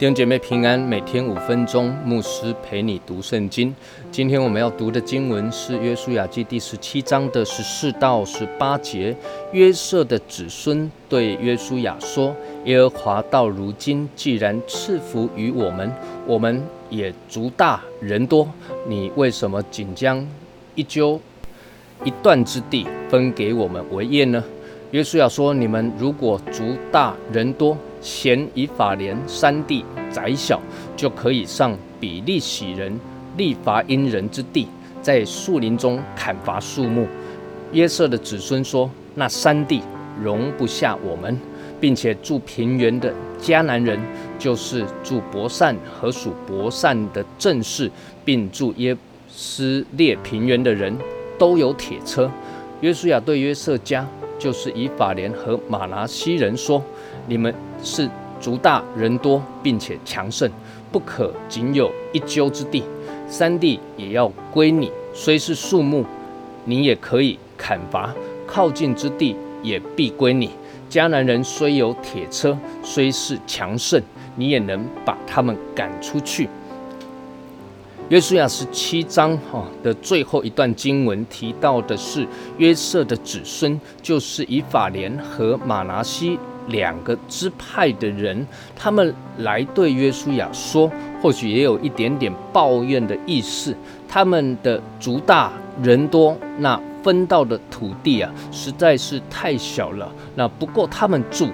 弟兄姐妹平安，每天五分钟，牧师陪你读圣经。今天我们要读的经文是《约书亚记》第十七章的十四到十八节。约瑟的子孙对约书亚说：“耶和华到如今既然赐福于我们，我们也足大人多，你为什么仅将一揪一段之地分给我们为业呢？”约书亚说：“你们如果足大人多，嫌以法莲山地窄小，就可以上比利洗人利伐因人之地，在树林中砍伐树木。”约瑟的子孙说：“那山地容不下我们，并且住平原的迦南人，就是住伯善和属伯善的正士，并住耶斯列平原的人，都有铁车。”约书亚对约瑟家。就是以法莲和马拿西人说：“你们是族大人多，并且强盛，不可仅有一丘之地，山地也要归你。虽是树木，你也可以砍伐；靠近之地也必归你。迦南人虽有铁车，虽是强盛，你也能把他们赶出去。”约书亚十七章哈的最后一段经文提到的是约瑟的子孙，就是以法莲和马拿西两个支派的人，他们来对约书亚说，或许也有一点点抱怨的意思。他们的族大人多，那分到的土地啊，实在是太小了，那不够他们住。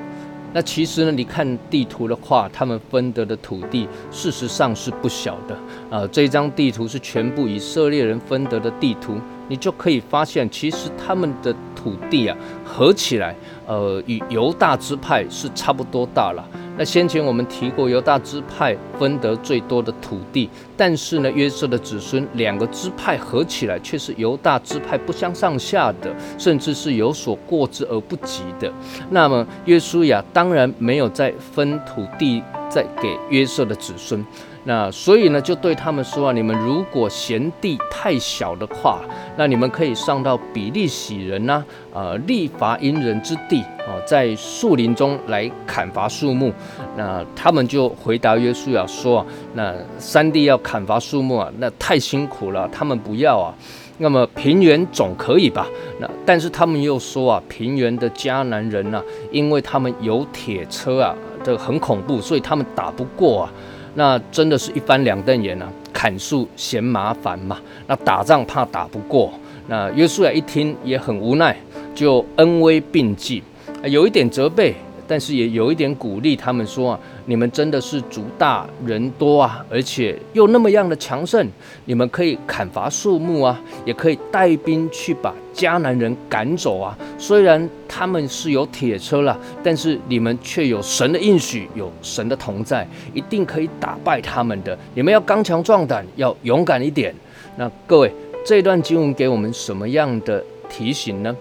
那其实呢，你看地图的话，他们分得的土地事实上是不小的呃。这张地图是全部以色列人分得的地图，你就可以发现，其实他们的土地啊，合起来，呃，与犹大支派是差不多大了。那先前我们提过，犹大支派分得最多的土地，但是呢，约瑟的子孙两个支派合起来却是犹大支派不相上下的，甚至是有所过之而不及的。那么约书亚当然没有再分土地再给约瑟的子孙。那所以呢，就对他们说啊，你们如果嫌地太小的话，那你们可以上到比利洗人呐，呃，利伐因人之地啊，在树林中来砍伐树木。那他们就回答约书亚说啊，那山地要砍伐树木啊，那太辛苦了，他们不要啊。那么平原总可以吧？那但是他们又说啊，平原的迦南人呐，因为他们有铁车啊，这很恐怖，所以他们打不过啊。那真的是一翻两瞪眼啊！砍树嫌麻烦嘛，那打仗怕打不过。那约书亚一听也很无奈，就恩威并济，有一点责备。但是也有一点鼓励他们说啊，你们真的是族大人多啊，而且又那么样的强盛，你们可以砍伐树木啊，也可以带兵去把迦南人赶走啊。虽然他们是有铁车了，但是你们却有神的应许，有神的同在，一定可以打败他们的。你们要刚强壮胆，要勇敢一点。那各位，这段经文给我们什么样的提醒呢？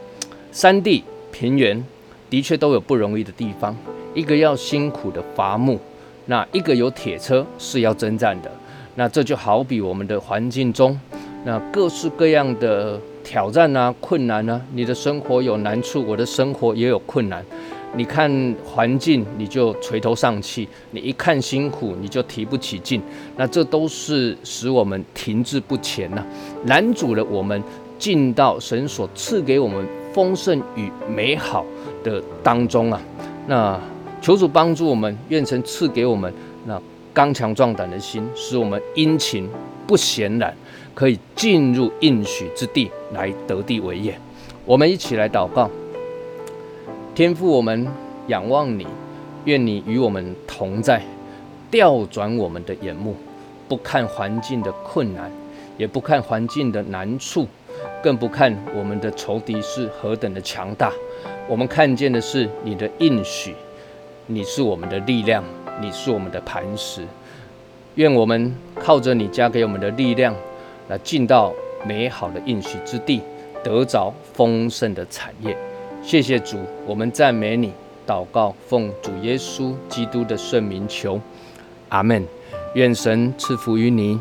山地平原。的确都有不容易的地方，一个要辛苦的伐木，那一个有铁车是要征战的，那这就好比我们的环境中，那各式各样的挑战啊、困难啊，你的生活有难处，我的生活也有困难。你看环境，你就垂头丧气；你一看辛苦，你就提不起劲。那这都是使我们停滞不前呐，拦阻了我们进到神所赐给我们丰盛与美好。的当中啊，那求主帮助我们，愿神赐给我们那刚强壮胆的心，使我们殷勤不闲懒，可以进入应许之地来得地为业。我们一起来祷告，天父，我们仰望你，愿你与我们同在，调转我们的眼目，不看环境的困难，也不看环境的难处，更不看我们的仇敌是何等的强大。我们看见的是你的应许，你是我们的力量，你是我们的磐石。愿我们靠着你加给我们的力量，来进到美好的应许之地，得着丰盛的产业。谢谢主，我们赞美你，祷告奉主耶稣基督的圣名求，阿门。愿神赐福于你。